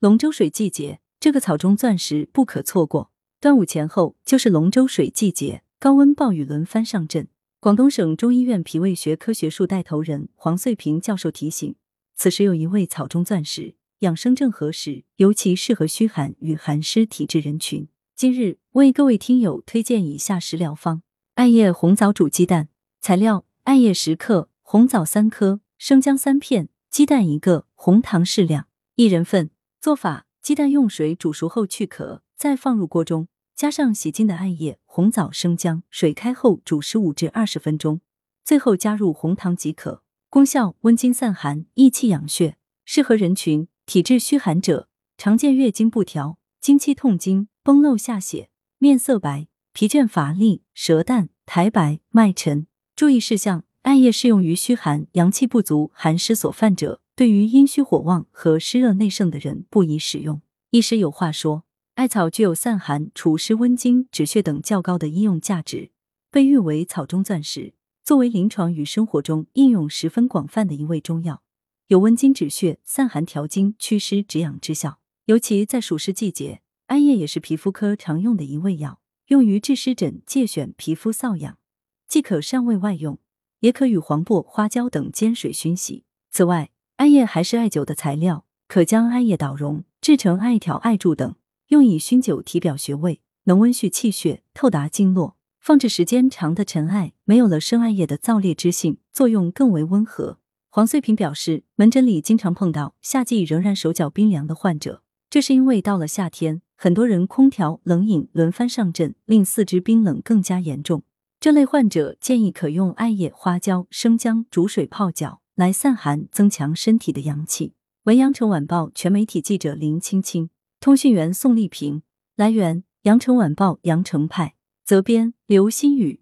龙舟水季节，这个草中钻石不可错过。端午前后就是龙舟水季节，高温暴雨轮番上阵。广东省中医院脾胃学科学术带头人黄穗平教授提醒，此时有一味草中钻石，养生正合适，尤其适合虚寒与寒湿体质人群。今日为各位听友推荐以下食疗方：艾叶红枣煮鸡蛋。材料：艾叶十克，红枣三颗，生姜三片，鸡蛋一个，红糖适量，一人份。做法：鸡蛋用水煮熟后去壳，再放入锅中，加上洗净的艾叶、红枣、生姜，水开后煮十五至二十分钟，最后加入红糖即可。功效：温经散寒，益气养血。适合人群：体质虚寒者，常见月经不调、经期痛经、崩漏下血、面色白、疲倦乏力、舌淡、苔白、脉沉。注意事项：艾叶适用于虚寒、阳气不足、寒湿所犯者。对于阴虚火旺和湿热内盛的人不宜使用。医师有话说，艾草具有散寒、除湿、温经、止血等较高的医用价值，被誉为草中钻石。作为临床与生活中应用十分广泛的一味中药，有温经止血、散寒调经、祛湿止痒之效。尤其在暑湿季节，艾叶也是皮肤科常用的一味药，用于治湿疹、疥癣、皮肤瘙痒，既可上味外用，也可与黄柏、花椒等煎水熏洗。此外，艾叶还是艾灸的材料，可将艾叶捣融，制成艾条、艾柱等，用以熏灸体表穴位，能温煦气血，透达经络。放置时间长的陈艾，没有了生艾叶的燥烈之性，作用更为温和。黄穗平表示，门诊里经常碰到夏季仍然手脚冰凉的患者，这是因为到了夏天，很多人空调、冷饮轮番上阵，令四肢冰冷更加严重。这类患者建议可用艾叶、花椒、生姜煮水泡脚。来散寒，增强身体的阳气。文阳城晚报全媒体记者林青青，通讯员宋丽萍。来源：阳城晚报阳城派。责编：刘新宇。